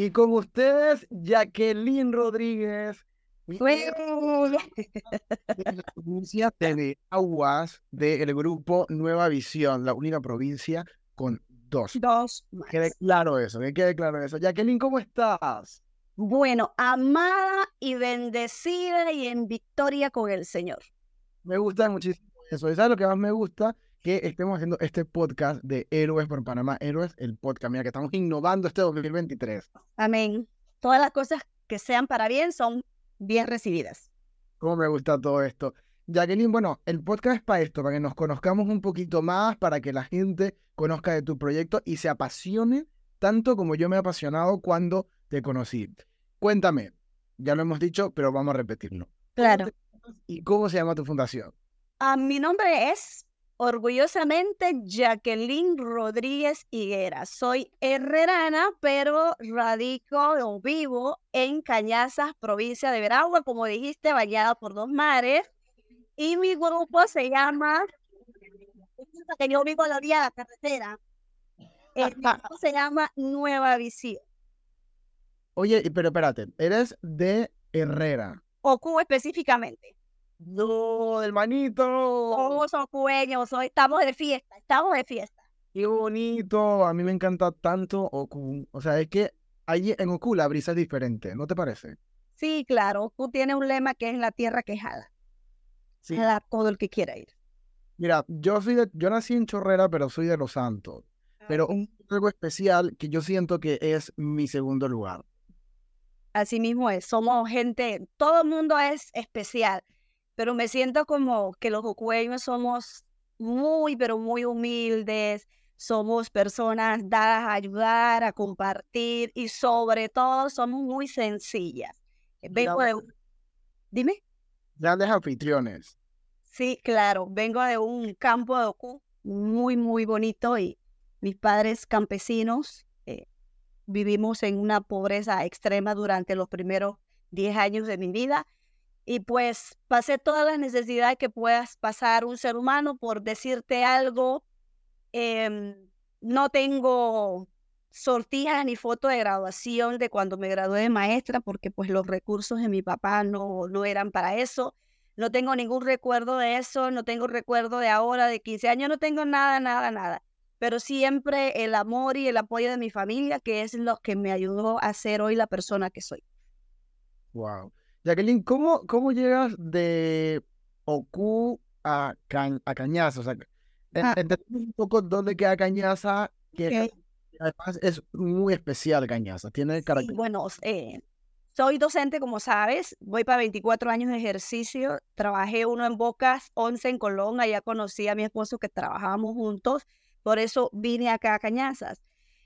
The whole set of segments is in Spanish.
Y con ustedes, Jacqueline Rodríguez. provincia de Aguas del grupo Nueva Visión, la única provincia con dos. Dos. Quede claro eso, que quede claro eso. Jacqueline, ¿cómo estás? Bueno, amada y bendecida y en victoria con el Señor. Me gusta muchísimo eso. ¿Sabes lo que más me gusta? Que estemos haciendo este podcast de Héroes por Panamá. Héroes, el podcast. Mira, que estamos innovando este 2023. Amén. Todas las cosas que sean para bien son bien recibidas. Cómo me gusta todo esto. Jacqueline, bueno, el podcast es para esto, para que nos conozcamos un poquito más, para que la gente conozca de tu proyecto y se apasione tanto como yo me he apasionado cuando te conocí. Cuéntame, ya lo hemos dicho, pero vamos a repetirlo. Claro. ¿Y cómo se llama tu fundación? Ah, mi nombre es orgullosamente Jacqueline Rodríguez Higuera. Soy herrerana, pero radico o vivo en Cañazas, provincia de Veragua, como dijiste, bañada por dos mares. Y mi grupo se llama, que yo vivo a la orilla de la carretera, el grupo se llama Nueva Visión. Oye, pero espérate, eres de Herrera. Ocu específicamente. No, hermanito. Somos ocueños, soy, estamos de fiesta, estamos de fiesta. Qué bonito, a mí me encanta tanto Ocu. O sea, es que allí en Ocu la brisa es diferente, ¿no te parece? Sí, claro, Ocu tiene un lema que es la tierra quejada. Sí. Jala todo el que quiera ir. Mira, yo soy de, yo nací en Chorrera, pero soy de Los Santos. Pero un algo especial que yo siento que es mi segundo lugar. Así mismo es, somos gente, todo el mundo es especial, pero me siento como que los ocueños somos muy, pero muy humildes, somos personas dadas a ayudar, a compartir y sobre todo somos muy sencillas. Vengo de... Dime. Grandes anfitriones. Sí, claro, vengo de un campo de Ocu muy, muy bonito y mis padres campesinos eh, vivimos en una pobreza extrema durante los primeros 10 años de mi vida y pues pasé todas las necesidades que puedas pasar un ser humano por decirte algo. em, no tengo sortijas ni foto de graduación de cuando me gradué de maestra porque pues los recursos de mi papá no, no eran para eso. No tengo ningún recuerdo de eso, no tengo recuerdo de ahora, de 15 años, no tengo nada, nada, nada. Pero siempre el amor y el apoyo de mi familia, que es lo que me ayudó a ser hoy la persona que soy. Wow. Jacqueline, ¿cómo, cómo llegas de Ocu a, Ca- a Cañaza? O sea, Ah. entendemos un poco dónde queda Cañaza, que además es muy especial Cañaza. Tiene Sí, carácter. bueno, eh, soy docente, como sabes, voy para 24 años de ejercicio, trabajé uno en Bocas, 11 en Colón, allá conocí a mi esposo que trabajábamos juntos, por eso vine acá a Cañazas.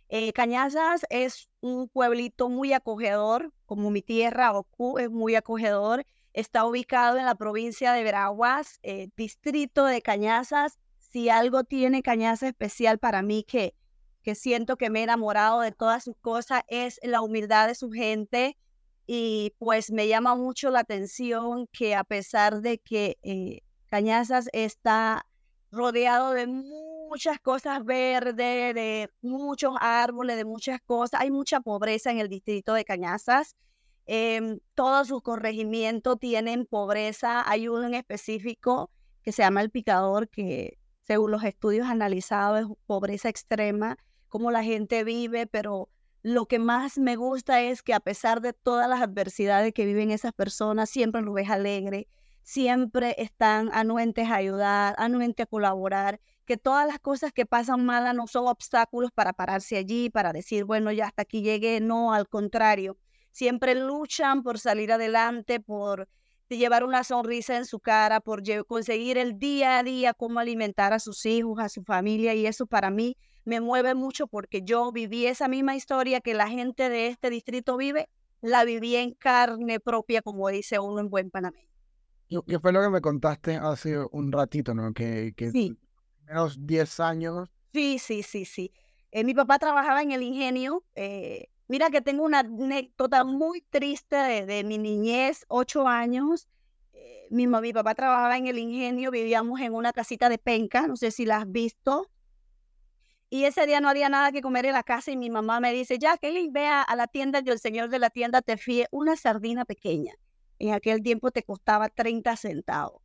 Eh, Cañazas es un pueblito muy acogedor, como mi tierra, Ocu, es muy acogedor, está ubicado en la provincia de Veraguas, eh, distrito de Cañazas. Si algo tiene Cañazas especial para mí que que siento que me he enamorado de todas sus cosas es la humildad de su gente y pues me llama mucho la atención que a pesar de que eh, Cañazas está rodeado de muchas cosas verdes, de muchos árboles, de muchas cosas, hay mucha pobreza en el distrito de Cañazas. Em, todos sus corregimientos tienen pobreza. Hay uno en específico que se llama El Picador, que según los estudios analizados es pobreza extrema, cómo la gente vive, pero lo que más me gusta es que a pesar de todas las adversidades que viven esas personas, siempre los ves alegre, siempre están anuentes a ayudar, anuentes a colaborar, que todas las cosas que pasan malas no son obstáculos para pararse allí, para decir, bueno, ya hasta aquí llegué, no, al contrario, siempre luchan por salir adelante, por llevar una sonrisa en su cara, por conseguir el día a día cómo alimentar a sus hijos, a su familia, y eso para mí me mueve mucho porque yo viví esa misma historia que la gente de este distrito vive, la viví en carne propia, como dice uno en buen panameño. ¿Qué qué fue lo que me contaste hace un ratito, ¿no? Que, que Sí. primeros 10 años. Sí, sí, sí, sí. Eh, mi papá trabajaba en el ingenio. eh, mira que tengo una anécdota muy triste de, de mi niñez, ocho años. Eh, mi, mi papá trabajaba en el ingenio, vivíamos en una casita de penca, no sé si la has visto. Y ese día no había nada que comer en la casa y mi mamá me dice, ya que vea a la tienda y el señor de la tienda te fíe una sardina pequeña. En aquel tiempo te costaba 30 centavos.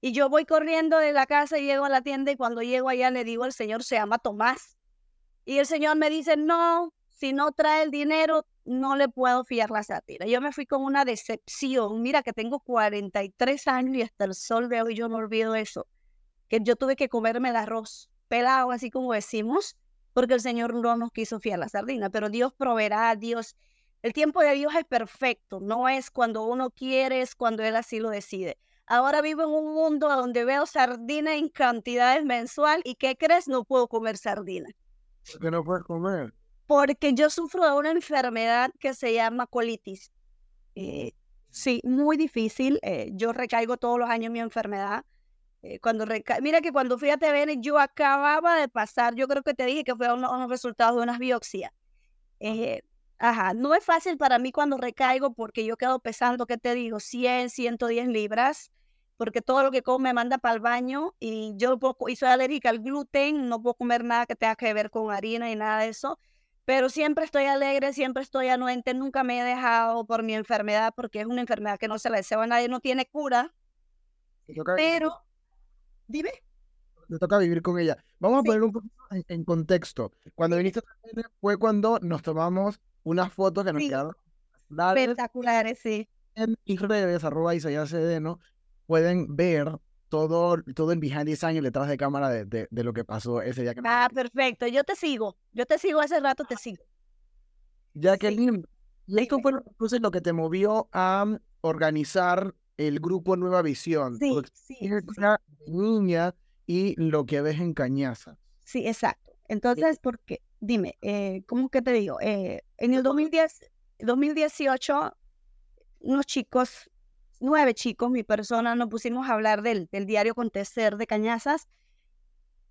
Y yo voy corriendo de la casa y llego a la tienda y cuando llego allá le digo, el señor se llama Tomás. Y el señor me dice, no, si no trae el dinero, no le puedo fiar la sátira. Yo me fui con una decepción. Mira que tengo 43 años y hasta el sol de hoy yo no olvido eso. Que yo tuve que comerme el arroz pelado, así como decimos, porque el Señor no nos quiso fiar la sardina. Pero Dios proveerá, Dios. El tiempo de Dios es perfecto. No es cuando uno quiere, es cuando Él así lo decide. Ahora vivo en un mundo donde veo sardina en cantidades mensual y ¿qué crees? No puedo comer sardina. ¿Por qué no puedes comer? Porque yo sufro de una enfermedad que se llama colitis. Eh, sí, muy difícil. Eh, yo recaigo todos los años mi enfermedad. Eh, cuando reca... Mira que cuando fui a TVN yo acababa de pasar, yo creo que te dije que fue unos, unos resultados de unas biopsias. Ajá, no es fácil para mí cuando recaigo porque yo quedo pesando, ¿qué te digo? 100, 110 libras porque todo lo que como me manda para el baño y yo poco, y soy alérgica al gluten, no puedo comer nada que tenga que ver con harina y nada de eso, pero siempre estoy alegre, siempre estoy anuente, nunca me he dejado por mi enfermedad, porque es una enfermedad que no se la deseo a nadie, no tiene cura, pero, dime. Te toca vivir con ella. Vamos a poner un poco en, contexto. Cuando viniste fue cuando nos tomamos unas fotos que nos quedaron espectaculares, sí. En mis redes, arroba Isaías ¿no? pueden ver todo, todo el behind the scenes detrás de cámara de, de, lo que pasó ese día. Que ah, perfecto. Yo te sigo. Yo te sigo hace rato, te sigo. Jacqueline, sí. esto fue entonces lo que te movió a organizar el grupo Nueva Visión. Sí, sí, niña y lo que ves en Cañaza. Sí, exacto. Entonces, ¿por qué? Dime, eh, ¿cómo que te digo? Eh, en el 2010, 2018, unos chicos nueve chicos, mi persona, nos pusimos a hablar del, del diario acontecer de Cañazas.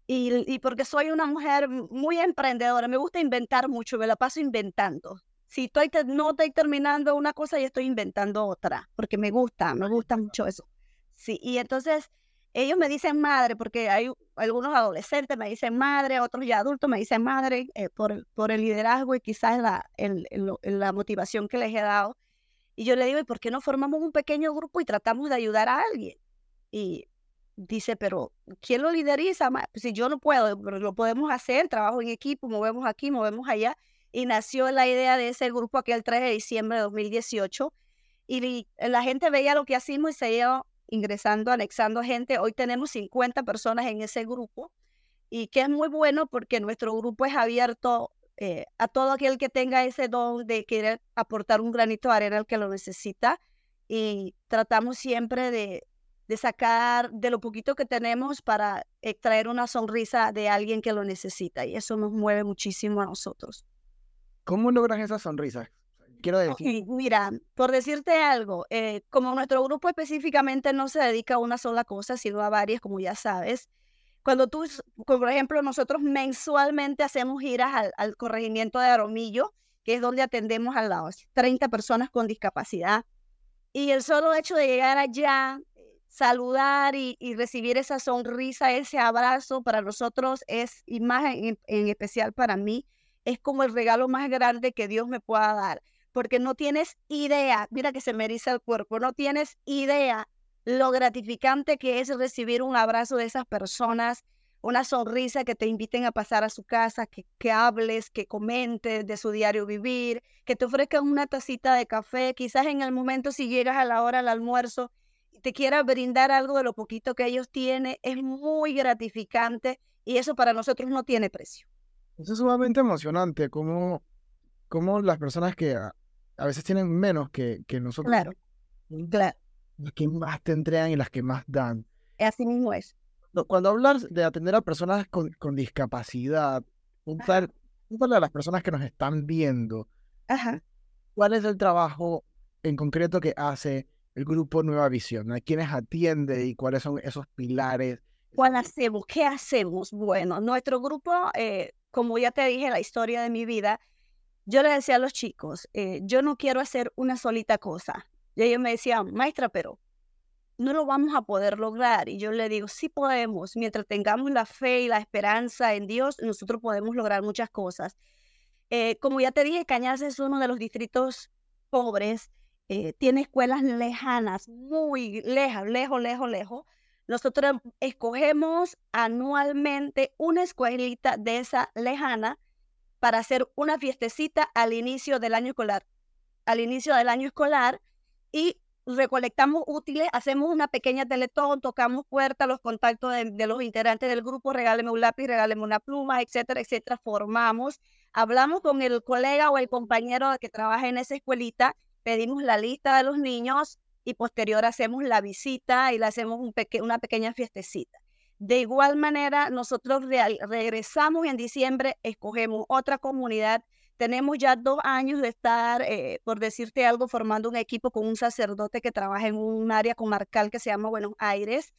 Y, y, porque soy una mujer muy emprendedora, me gusta inventar mucho, me la paso inventando. Si estoy no estoy terminando una cosa y estoy inventando otra, porque me gusta, me gusta mucho eso. Sí, y entonces ellos me dicen madre, porque hay algunos adolescentes me dicen madre, otros ya adultos me dicen madre eh, por, por el liderazgo y quizás la, el, la motivación que les he dado. Y yo le digo, ¿y por qué no formamos un pequeño grupo y tratamos de ayudar a alguien? Y dice, pero ¿quién lo lideriza? Pues si yo no puedo, pero lo podemos hacer, trabajo en equipo, movemos aquí, movemos allá. Y nació la idea de ese grupo aquel 3 de diciembre de 2018. Y la gente veía lo que hacíamos y se iba ingresando, anexando gente. Hoy tenemos 50 personas en ese grupo y que es muy bueno porque nuestro grupo es abierto eh, a todo aquel que tenga ese don de querer aportar un granito de arena al que lo necesita y tratamos siempre de, de sacar de lo poquito que tenemos para extraer una sonrisa de alguien que lo necesita y eso nos mueve muchísimo a nosotros. ¿Cómo logras esa sonrisa? Quiero decir. mira, por decirte algo, eh, como nuestro grupo específicamente no se dedica a una sola cosa, sino a varias, como ya sabes, cuando tú, por ejemplo, nosotros mensualmente hacemos giras al, corregimiento de Aromillo, que es donde atendemos a las 30 personas con discapacidad. Y el solo hecho de llegar allá, saludar y, recibir esa sonrisa, ese abrazo, para nosotros es, y más en, en especial para mí, es como el regalo más grande que Dios me pueda dar. Porque no tienes idea, mira que se me eriza el cuerpo, no tienes idea lo gratificante que es recibir un abrazo de esas personas, una sonrisa que te inviten a pasar a su casa, que, que hables, que comentes de su diario vivir, que te ofrezcan una tacita de café, quizás en el momento si llegas a la hora del almuerzo te quiera brindar algo de lo poquito que ellos tienen, es muy gratificante y eso para nosotros no tiene precio. Eso es sumamente emocionante, como, como las personas que a, veces tienen menos que, que nosotros. Claro, claro las que más te entregan y las que más dan. Así mismo es. Cuando hablas de atender a personas con, con discapacidad, a las personas que nos están viendo. Ajá. ¿Cuál es el trabajo en concreto que hace el grupo Nueva Visión? ¿A quiénes atiende y cuáles son esos pilares? ¿Cuál hacemos? ¿Qué hacemos? Bueno, nuestro grupo, eh, como ya te dije, la historia de mi vida, yo le decía a los chicos, eh, yo no quiero hacer una solita cosa. Y ellos me decían, maestra, pero no lo vamos a poder lograr. Y yo le digo, sí podemos, mientras tengamos la fe y la esperanza en Dios, nosotros podemos lograr muchas cosas. Eh, como ya te dije, Cañas es uno de los distritos pobres, eh, tiene escuelas lejanas, muy lejos, lejos, lejos, lejos. Nosotros escogemos anualmente una escuelita de esa lejana para hacer una fiestecita al inicio del año escolar. Al inicio del año escolar y recolectamos útiles, hacemos una pequeña teletón, tocamos puertas, los contactos de, los integrantes del grupo, regáleme un lápiz, regáleme una pluma, etcétera, etcétera, formamos, hablamos con el colega o el compañero que trabaja en esa escuelita, pedimos la lista de los niños y posterior hacemos la visita y le hacemos un una pequeña fiestecita. De igual manera, nosotros regresamos en diciembre, escogemos otra comunidad. Tenemos ya dos años de estar, eh, por decirte algo, formando un equipo con un sacerdote que trabaja en un área comarcal que se llama Buenos Aires.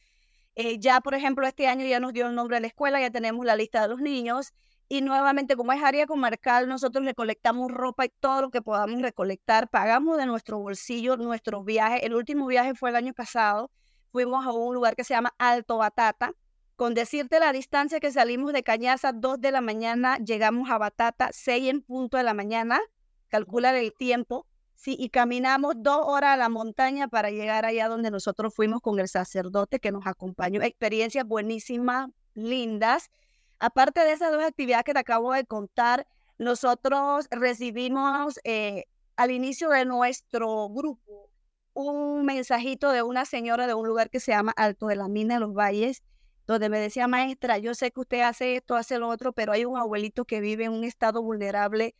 Eh, ya, por ejemplo, este año ya nos dio el nombre de la escuela, ya tenemos la lista de los niños. Y nuevamente, como es área comarcal, nosotros recolectamos ropa y todo lo que podamos recolectar. Pagamos de nuestro bolsillo nuestros viajes. El último viaje fue el año pasado. Fuimos a un lugar que se llama Alto Batata con decirte la distancia que salimos de Cañaza, 2 de la mañana, llegamos a Batata, 6 en punto de la mañana, calcula el tiempo, sí, y caminamos dos horas a la montaña para llegar allá donde nosotros fuimos con el sacerdote que nos acompañó. Experiencias buenísimas, lindas. Aparte de esas dos actividades que te acabo de contar, nosotros recibimos eh, al inicio de nuestro grupo un mensajito de una señora de un lugar que se llama Alto de la Mina de los Valles, donde me decía, maestra, yo sé que usted hace esto, hace lo otro, pero hay un abuelito que vive en un estado vulnerable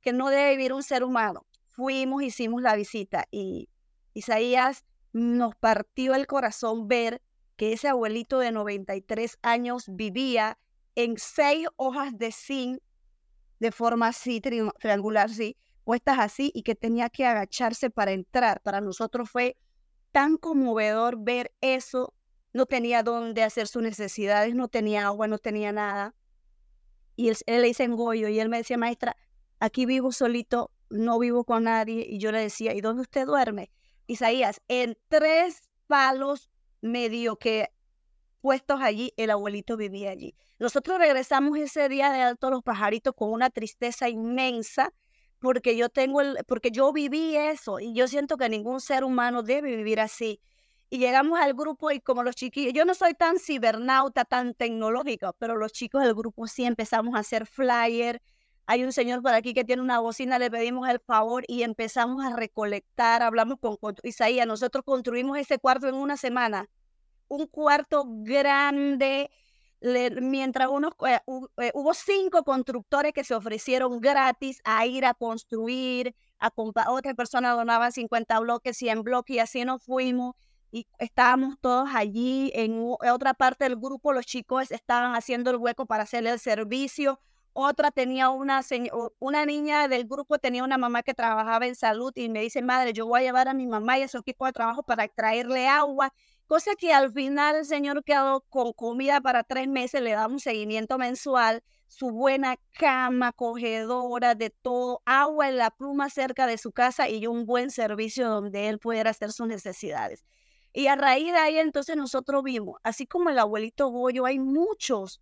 que no debe vivir un ser humano. Fuimos, hicimos la visita y Isaías nos partió el corazón ver que ese abuelito de 93 años vivía en seis hojas de zinc de forma así, triangular, sí, puestas así, y que tenía que agacharse para entrar. Para nosotros fue tan conmovedor ver eso no tenía dónde hacer sus necesidades, no tenía agua, no tenía nada. Y él, le dice en Goyo y él me decía, maestra, aquí vivo solito, no vivo con nadie. Y yo le decía, ¿y dónde usted duerme? Isaías, en tres palos medio que puestos allí, el abuelito vivía allí. Nosotros regresamos ese día de Alto Los Pajaritos con una tristeza inmensa porque yo tengo el, porque yo viví eso y yo siento que ningún ser humano debe vivir así y llegamos al grupo y como los chiquillos, yo no soy tan cibernauta, tan tecnológica, pero los chicos del grupo sí empezamos a hacer flyer. Hay un señor por aquí que tiene una bocina, le pedimos el favor y empezamos a recolectar, hablamos con, Isaías, nosotros construimos ese cuarto en una semana, un cuarto grande, mientras unos, eh, eh, hubo cinco constructores que se ofrecieron gratis a ir a construir, a otra persona donaba 50 bloques, 100 bloques y así nos fuimos y estábamos todos allí. En otra parte del grupo, los chicos estaban haciendo el hueco para hacerle el servicio. Otra tenía una, una niña del grupo, tenía una mamá que trabajaba en salud y me dice, madre, yo voy a llevar a mi mamá y a su equipo de trabajo para traerle agua. Cosa que al final el señor quedó con comida para tres meses, le damos seguimiento mensual, su buena cama, cogedora, de todo, agua en la pluma cerca de su casa y un buen servicio donde él pudiera hacer sus necesidades. Y a raíz de ahí entonces nosotros vimos, así como el abuelito Goyo, hay muchos.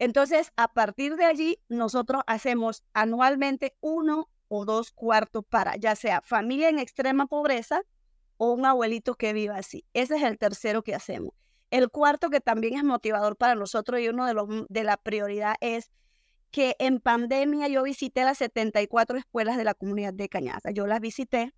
Entonces, a partir de allí, nosotros hacemos anualmente uno o dos cuartos para ya sea familia en extrema pobreza o un abuelito que viva así. Ese es el tercero que hacemos. El cuarto que también es motivador para nosotros y uno de los de la prioridad es que en pandemia yo visité las 74 escuelas de la comunidad de Cañaza. Yo las visité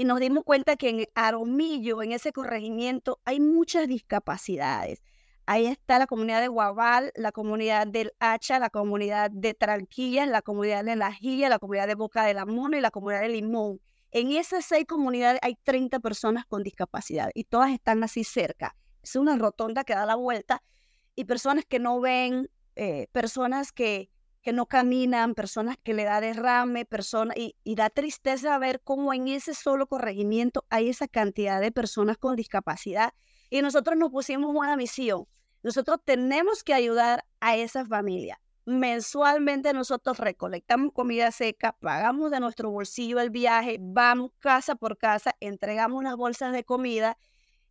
y nos dimos cuenta que en Aromillo, en ese corregimiento, hay muchas discapacidades. Ahí está la comunidad de Guabal, la comunidad del Hacha, la comunidad de Tranquillas, la comunidad de La Gilla, la comunidad de Boca de la Mona y la comunidad de Limón. En esas seis comunidades hay 30 personas con discapacidad y todas están así cerca. Es una rotonda que da la vuelta y personas que no ven, eh, personas que que no caminan, personas que le da derrame, personas, y, da tristeza ver cómo en ese solo corregimiento hay esa cantidad de personas con discapacidad. Y nosotros nos pusimos una misión. Nosotros tenemos que ayudar a esas familias. Mensualmente nosotros recolectamos comida seca, pagamos de nuestro bolsillo el viaje, vamos casa por casa, entregamos unas bolsas de comida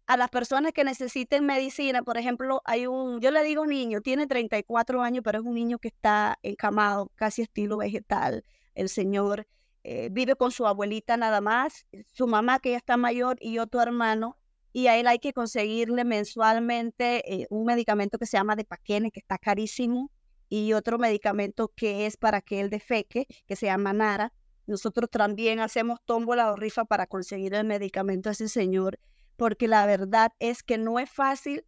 a las personas que necesiten medicina, por ejemplo, hay un, yo le digo niño, tiene 34 años, pero es un niño que está encamado, casi estilo vegetal. El señor eh, vive con su abuelita nada más, su mamá que ya está mayor y otro hermano, y a él hay que conseguirle mensualmente eh, un medicamento que se llama de paquene, que está carísimo, y otro medicamento que es para que él defeque, que se llama Nara. Nosotros también hacemos tómbola o rifa para conseguir el medicamento a ese señor porque la verdad es que no es fácil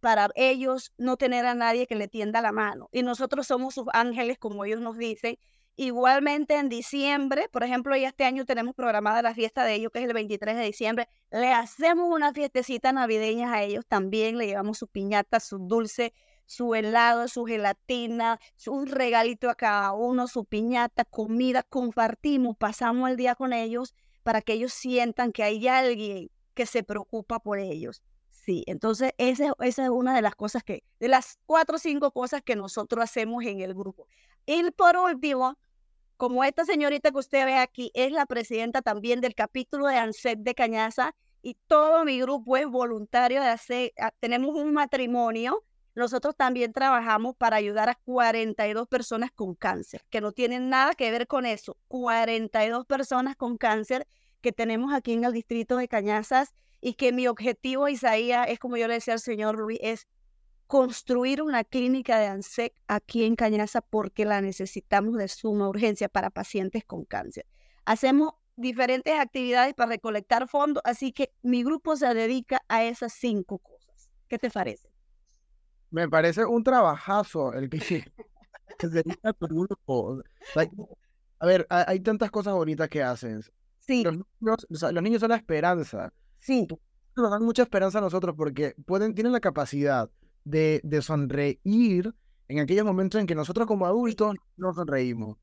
para ellos no tener a nadie que le tienda la mano. Y nosotros somos sus ángeles, como ellos nos dicen. Igualmente en diciembre, por ejemplo, este año tenemos programada la fiesta de ellos, que es el 23 de diciembre. Le hacemos una fiestecita navideña a ellos también. Le llevamos su piñata, su dulce, su helado, su gelatina, un regalito a cada uno, su piñata, comida. Compartimos, pasamos el día con ellos para que ellos sientan que hay alguien que se preocupa por ellos. Sí, entonces esa, es una de las cosas que, de las cuatro o cinco cosas que nosotros hacemos en el grupo. Y por último, como esta señorita que usted ve aquí es la presidenta también del capítulo de ANSET de Cañaza y todo mi grupo es voluntario de hacer, ah, tenemos un matrimonio, nosotros también trabajamos para ayudar a 42 personas con cáncer, que no tienen nada que ver con eso, 42 personas con cáncer que tenemos aquí en el distrito de Cañazas y que mi objetivo, Isaías, es como yo le decía al señor Luis, es construir una clínica de ANSEC aquí en Cañaza porque la necesitamos de suma urgencia para pacientes con cáncer. Hacemos diferentes actividades para recolectar fondos, así que mi grupo se dedica a esas cinco cosas. ¿Qué te parece? Me parece un trabajazo el que, se dedica a tu grupo. A ver, hay tantas cosas bonitas que haces. Sí. Los niños, los niños son la esperanza. Sí. Nos dan mucha esperanza a nosotros porque pueden, tienen la capacidad de, de sonreír en aquellos momentos en que nosotros como adultos no sonreímos.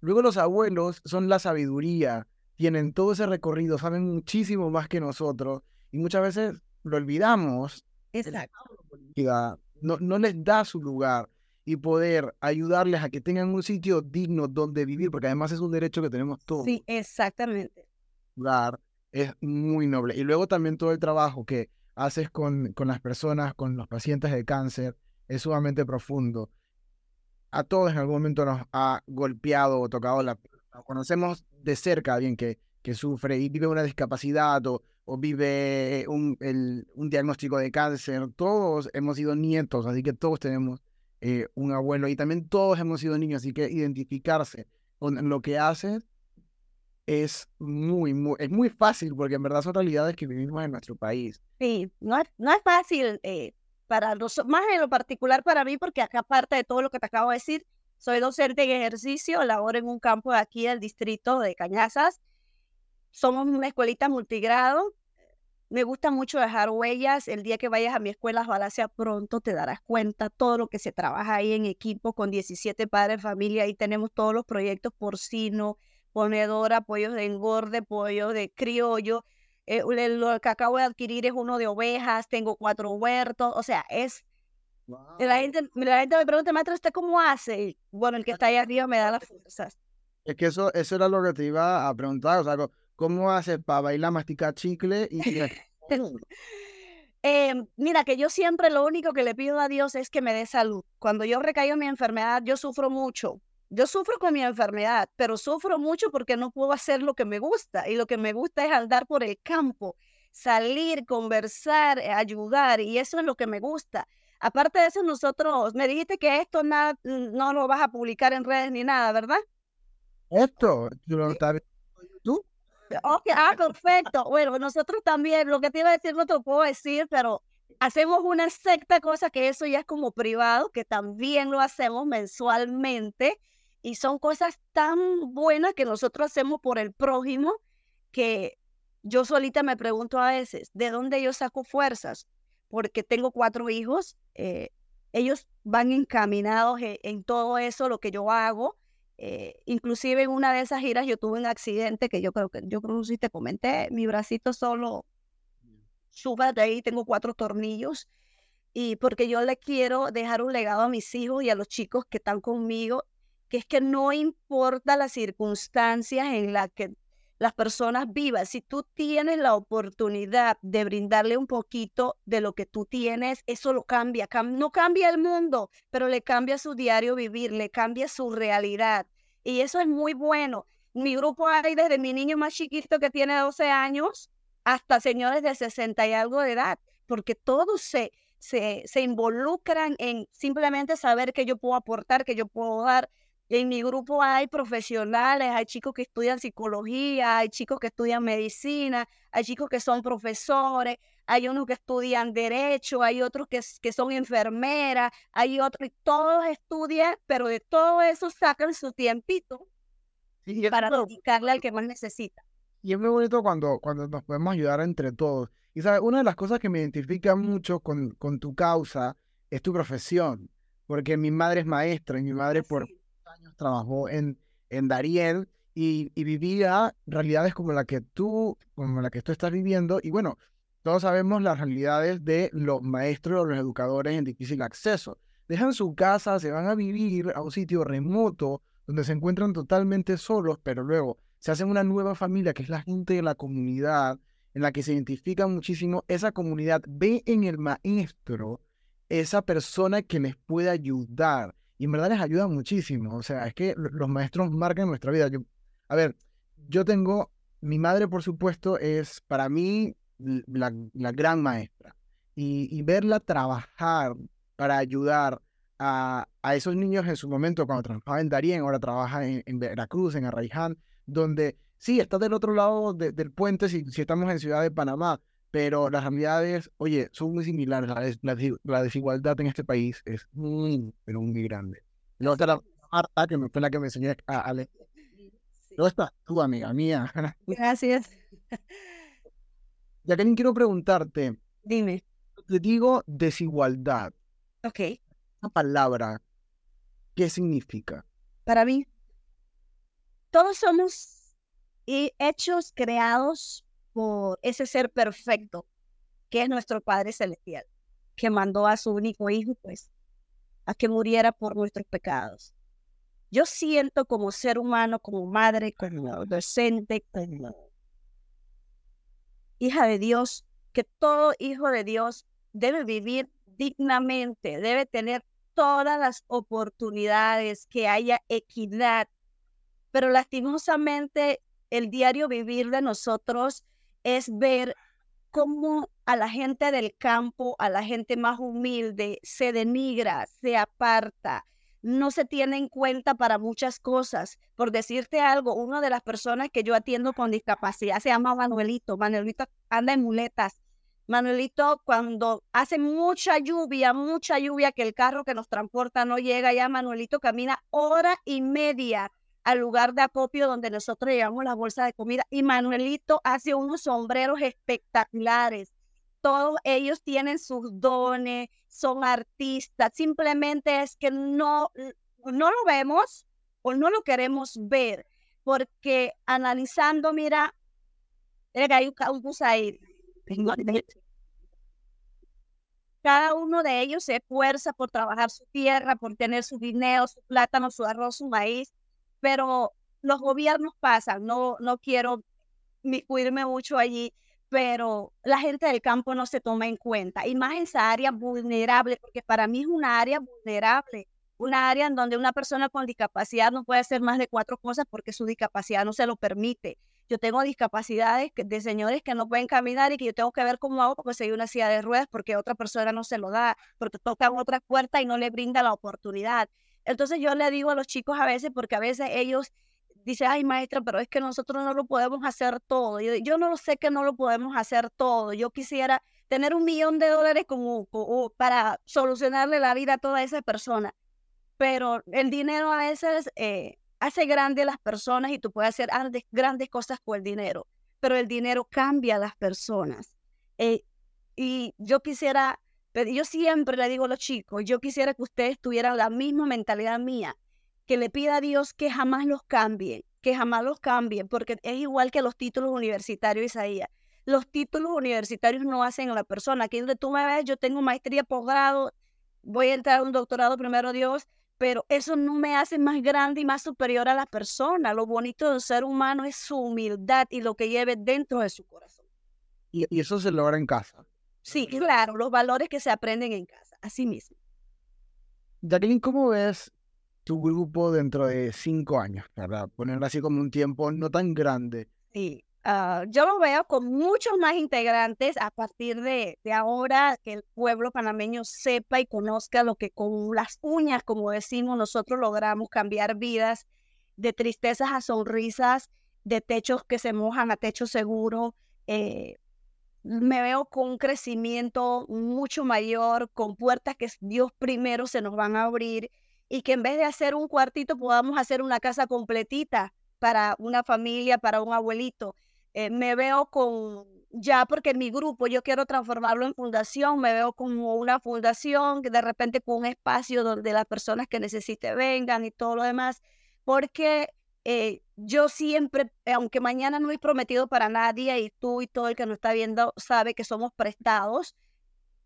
Luego los abuelos son la sabiduría, tienen todo ese recorrido, saben muchísimo más que nosotros y muchas veces lo olvidamos. Exacto. No, no les da su lugar y poder ayudarles a que tengan un sitio digno donde vivir, porque además es un derecho que tenemos todos. Sí, exactamente es muy noble. Y luego también todo el trabajo que haces con, con las personas, con los pacientes de cáncer, es sumamente profundo. A todos en algún momento nos ha golpeado o tocado la... Conocemos de cerca a alguien que, que sufre y vive una discapacidad o, o vive un, un diagnóstico de cáncer. Todos hemos sido nietos, así que todos tenemos eh, un abuelo y también todos hemos sido niños, así que identificarse con lo que haces es muy, muy, es muy fácil porque en verdad son realidades que vivimos en nuestro país. Sí, no es, no es fácil eh, para los, más en lo particular para mí, porque acá aparte de todo lo que te acabo de decir, soy docente en ejercicio, laboro en un campo de aquí del distrito de Cañazas. Somos una escuelita multigrado. Me gusta mucho dejar huellas. El día que vayas a mi escuela Valacia pronto te darás cuenta todo lo que se trabaja ahí en equipo con 17 padres de familia. Ahí tenemos todos los proyectos porcino, ponedora, pollos de engorde, pollo de criollo. Eh, lo que acabo de adquirir es uno de ovejas, tengo cuatro huertos, o sea, es... La, gente, la gente me pregunta, maestro, ¿usted cómo hace? Bueno, el que está ahí arriba me da las fuerzas. Es que eso, eso era lo que te iba a preguntar, o sea, ¿cómo haces para bailar, masticar chicle? Y... eh, mira, que yo siempre lo único que le pido a Dios es que me dé salud. Cuando yo recaigo en mi enfermedad, yo sufro mucho. Yo sufro con mi enfermedad, pero sufro mucho porque no puedo hacer lo que me gusta. Y lo que me gusta es andar por el campo, salir, conversar, eh, ayudar. Y eso es lo que me gusta. Aparte de eso, nosotros, me dijiste que esto nada, no lo vas a publicar en redes ni nada, ¿verdad? Esto, lo tú. Okay, ah, perfecto. Bueno, nosotros también, lo que te iba a decir no te lo puedo decir, pero hacemos una sexta cosa que eso ya es como privado, que también lo hacemos mensualmente y son cosas tan buenas que nosotros hacemos por el prójimo que yo solita me pregunto a veces, ¿de dónde yo saco fuerzas? Porque tengo cuatro hijos, eh, ellos van encaminados e, en, todo eso, lo que yo hago. Eh, inclusive en una de esas giras yo tuve un accidente que yo creo que yo creo que sí te comenté, mi bracito solo suba de ahí, tengo cuatro tornillos y porque yo le quiero dejar un legado a mis hijos y a los chicos que están conmigo que es que no importa las circunstancias en las que las personas vivas. Si tú tienes la oportunidad de brindarle un poquito de lo que tú tienes, eso lo cambia. no cambia el mundo, pero le cambia su diario vivir, le cambia su realidad. Y eso es muy bueno. Mi grupo hay desde mi niño más chiquito que tiene 12 años hasta señores de 60 y algo de edad, porque todos se, se involucran en simplemente saber que yo puedo aportar, que yo puedo dar en mi grupo hay profesionales, hay chicos que estudian psicología, hay chicos que estudian medicina, hay chicos que son profesores, hay unos que estudian derecho, hay otros que, que son enfermeras, hay otros, todos estudian, pero de todo eso sacan su tiempito para dedicarle al que más necesita. Y es muy bonito cuando, cuando nos podemos ayudar entre todos. Y sabes, una de las cosas que me identifica mucho con, con tu causa es tu profesión, porque mi madre es maestra y mi madre por trabajó en, en Darien y, vivía realidades como la que tú, como la que tú estás viviendo. Y bueno, todos sabemos las realidades de los maestros o los educadores en difícil acceso. Dejan su casa, se van a vivir a un sitio remoto donde se encuentran totalmente solos, pero luego se hacen una nueva familia que es la gente de la comunidad en la que se identifica muchísimo. Esa comunidad ve en el maestro esa persona que les puede ayudar, y en verdad les ayuda muchísimo. O sea, es que los maestros marcan nuestra vida. Yo, a ver, yo tengo, mi madre, por supuesto, es para mí la, gran maestra. Y, verla trabajar para ayudar a, esos niños en su momento, cuando trabajaba en Darien, ahora trabaja en, Veracruz, en Arraiján, donde sí, está del otro lado del puente si, si estamos en Ciudad de Panamá, pero las realidades, oye, son muy similares. La, desigualdad en este país es muy, pero muy grande. Luego está la Marta, que fue la que me enseñó a, leer. Luego está tú, amiga mía. Gracias. Jacqueline, quiero preguntarte. Dime. Te digo desigualdad. Ok. Esa palabra, ¿qué significa? Para mí, todos somos hechos creados por ese ser perfecto que es nuestro Padre Celestial, que mandó a su único hijo, pues, a que muriera por nuestros pecados. Yo siento como ser humano, como madre, como docente, como hija de Dios, que todo hijo de Dios debe vivir dignamente, debe tener todas las oportunidades, que haya equidad. Pero lastimosamente el diario vivir de nosotros es ver cómo a la gente del campo, a la gente más humilde, se denigra, se aparta, no se tiene en cuenta para muchas cosas. Por decirte algo, una de las personas que yo atiendo con discapacidad se llama Manuelito. Manuelito anda en muletas. Manuelito, cuando hace mucha lluvia, mucha lluvia, que el carro que nos transporta no llega, ya Manuelito camina hora y media al lugar de acopio donde nosotros llevamos la bolsa de comida y Manuelito hace unos sombreros espectaculares. Todos ellos tienen sus dones, son artistas, simplemente es que no, no lo vemos o no lo queremos ver, porque analizando, mira, hay un ahí. Cada uno de ellos se esfuerza por trabajar su tierra, por tener su dinero, su plátano, su arroz, su maíz, pero los gobiernos pasan, no, no quiero cuidarme mucho allí, pero la gente del campo no se toma en cuenta, y más esa área vulnerable, porque para mí es una área vulnerable, una área en donde una persona con discapacidad no puede hacer más de cuatro cosas porque su discapacidad no se lo permite. Yo tengo discapacidades de señores que no pueden caminar y que yo tengo que ver cómo hago porque soy una silla de ruedas, porque otra persona no se lo da, porque toca otra puerta y no le brinda la oportunidad. Entonces yo le digo a los chicos a veces, porque a veces ellos dicen, ay maestra, pero es que nosotros no lo podemos hacer todo. Yo, yo no sé que no lo podemos hacer todo. Yo quisiera tener un millón de dólares como, para solucionarle la vida a toda esa persona. Pero el dinero a veces eh, hace grande a las personas y tú puedes hacer grandes, grandes cosas con el dinero, pero el dinero cambia a las personas. Eh, y yo quisiera yo siempre le digo a los chicos, yo quisiera que ustedes tuvieran la misma mentalidad mía, que le pida a Dios que jamás los cambien, que jamás los cambien, porque es igual que los títulos universitarios, Isaías. Los títulos universitarios no hacen a la persona. Aquí donde tú me ves, yo tengo maestría, posgrado, voy a entrar a un doctorado primero Dios, pero eso no me hace más grande y más superior a la persona. Lo bonito del ser humano es su humildad y lo que lleve dentro de su corazón. Y eso se logra en casa. Sí, claro, los valores que se aprenden en casa, así mismo. Jacqueline, ¿cómo ves tu grupo dentro de cinco años? ¿Verdad? Ponerlo así como un tiempo no tan grande. Sí, ah, yo lo veo con muchos más integrantes a partir de, de ahora que el pueblo panameño sepa y conozca lo que con las uñas, como decimos, nosotros logramos cambiar vidas de tristezas a sonrisas, de techos que se mojan a techo seguro. Eh, me veo con un crecimiento mucho mayor, con puertas que Dios primero se nos van a abrir y que en vez de hacer un cuartito podamos hacer una casa completita para una familia, para un abuelito. Eh, me veo con, ya porque mi grupo yo quiero transformarlo en fundación, me veo como una fundación que de repente con un espacio donde las personas que necesite vengan y todo lo demás, porque eh, yo siempre, aunque mañana no he prometido para nadie y tú y todo el que nos está viendo sabe que somos prestados,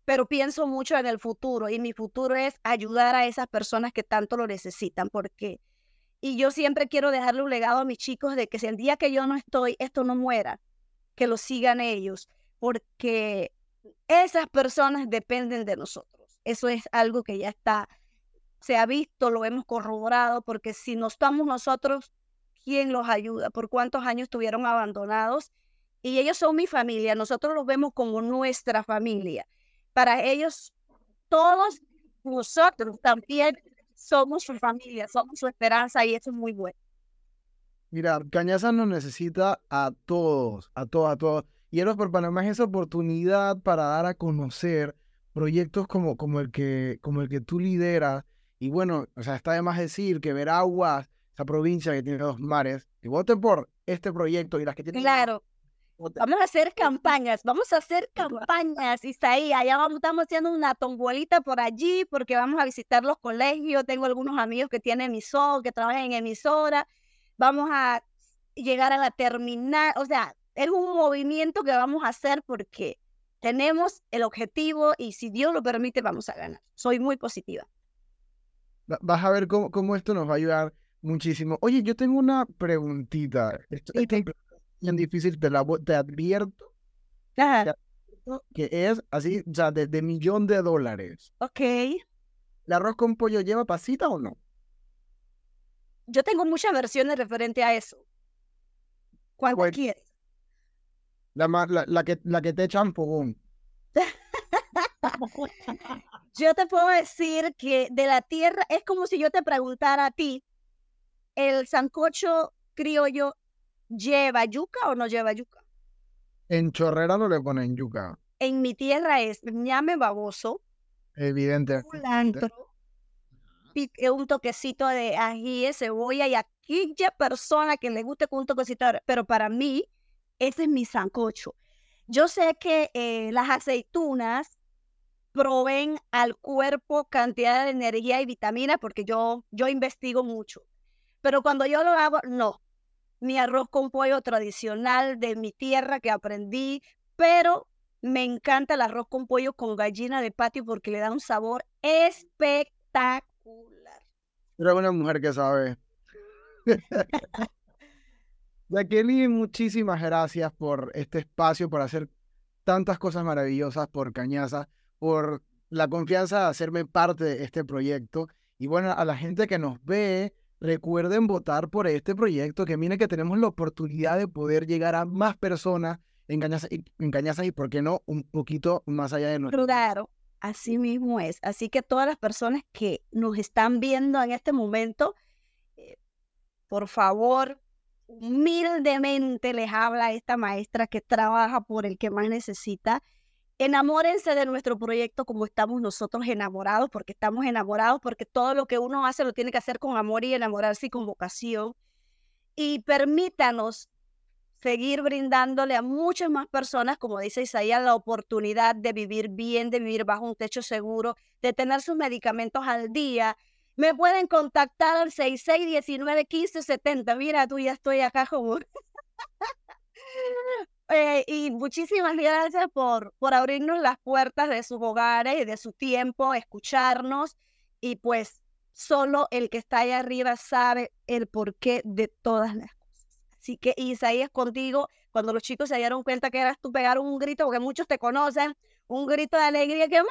pero pienso mucho en el futuro y mi futuro es ayudar a esas personas que tanto lo necesitan, porque, y yo siempre quiero dejarle un legado a mis chicos de que si el día que yo no estoy, esto no muera, que lo sigan ellos, porque esas personas dependen de nosotros. Eso es algo que ya está, se ha visto, lo hemos corroborado, porque si no estamos nosotros, quién los ayuda, por cuántos años estuvieron abandonados. Y ellos son mi familia, nosotros los vemos como nuestra familia. Para ellos, todos nosotros también somos su familia, somos su esperanza y eso es muy bueno. Mira, Cañaza nos necesita a todos, a todos, a todos. Y Eros por Panamá es esa oportunidad para dar a conocer proyectos como, como, el que, como el que tú lideras. Y bueno, o sea, está de más decir que Veraguas esa provincia que tiene dos mares, y voten por este proyecto y las que tienen... Claro. Vamos a hacer campañas, vamos a hacer campañas, Isaí. Allá vamos, estamos haciendo una tombolita por allí porque vamos a visitar los colegios. Tengo algunos amigos que tienen emisor, que trabajan en emisora. Vamos a llegar a la terminal. O sea, es un movimiento que vamos a hacer porque tenemos el objetivo y si Dios lo permite, vamos a ganar. Soy muy positiva. Vas a ver cómo, cómo esto nos va a ayudar muchísimo. Oye, yo tengo una preguntita. Esto, es bien difícil, te, la, te advierto. Que es así, o sea, de, millón de dólares. Ok. ¿El arroz con pollo lleva pasita o no? Yo tengo muchas versiones referente a eso. ¿Cuál, quieres? La, la, la, que, la que te echan fogón. yo te puedo decir que de la tierra es como si yo te preguntara a ti, ¿el sancocho criollo lleva yuca o no lleva yuca? En Chorrera no le ponen yuca. En mi tierra es ñame baboso. Evidente. Culantro. Un toquecito de ají, cebolla y aquella persona que le guste con un toquecito. Pero para mí, ese es mi sancocho. Yo sé que eh, las aceitunas proveen al cuerpo cantidad de energía y vitamina porque yo, yo investigo mucho. Pero cuando yo lo hago, no. Mi arroz con pollo tradicional de mi tierra que aprendí, pero me encanta el arroz con pollo con gallina de patio porque le da un sabor espectacular. Era una mujer que sabe. Jacqueline, muchísimas gracias por este espacio, por hacer tantas cosas maravillosas por Cañaza, por la confianza de hacerme parte de este proyecto. Y bueno, a la gente que nos ve, Recuerden votar por este proyecto, que mire que tenemos la oportunidad de poder llegar a más personas en Cañazas y, en y, ¿por qué no? Un poquito más allá de nosotros. Claro, así mismo es. Así que todas las personas que nos están viendo en este momento, eh, por favor, humildemente les habla esta maestra que trabaja por el que más necesita Enamórense de nuestro proyecto como estamos nosotros enamorados, porque estamos enamorados, porque todo lo que uno hace lo tiene que hacer con amor y enamorarse con vocación. Y permítanos seguir brindándole a muchas más personas, como dice Isaías, la oportunidad de vivir bien, de vivir bajo un techo seguro, de tener sus medicamentos al día. Me pueden contactar al 66191570. Mira, tú ya estoy acá como... Eh, y muchísimas gracias por, por abrirnos las puertas de sus hogares y de su tiempo, escucharnos y pues Solo el que está allá arriba sabe el porqué de todas las cosas. Así que Isaías contigo, cuando los chicos se dieron cuenta que eras tú, pegaron un grito, porque muchos te conocen, un grito de alegría que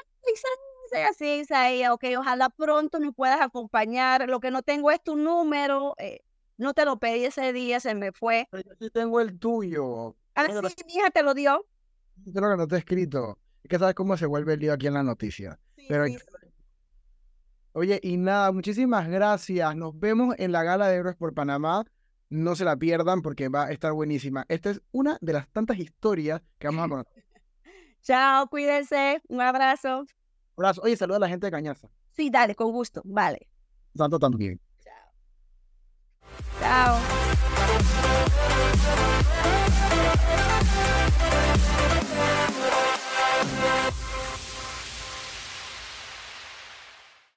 Isaías, así, Isaías, ok, ojalá pronto nos puedas acompañar. Lo que no tengo es tu número, eh, no te lo pedí ese día, se me fue. Yo sí tengo el tuyo. A ver si mi hija te lo dio. Creo que no te he escrito. Es que sabes cómo se vuelve el lío aquí en la noticia. Sí, Pero sí, Oye, y nada, muchísimas gracias. Nos vemos en la Gala de Héroes por Panamá. No se la pierdan porque va a estar buenísima. Esta es una de las tantas historias que vamos a conocer. Chao, cuídense, un abrazo. Abrazo. Oye, saluda a la gente de Cañaza. Sí, dale, con gusto. Vale. Tanto también. Chao. Bye.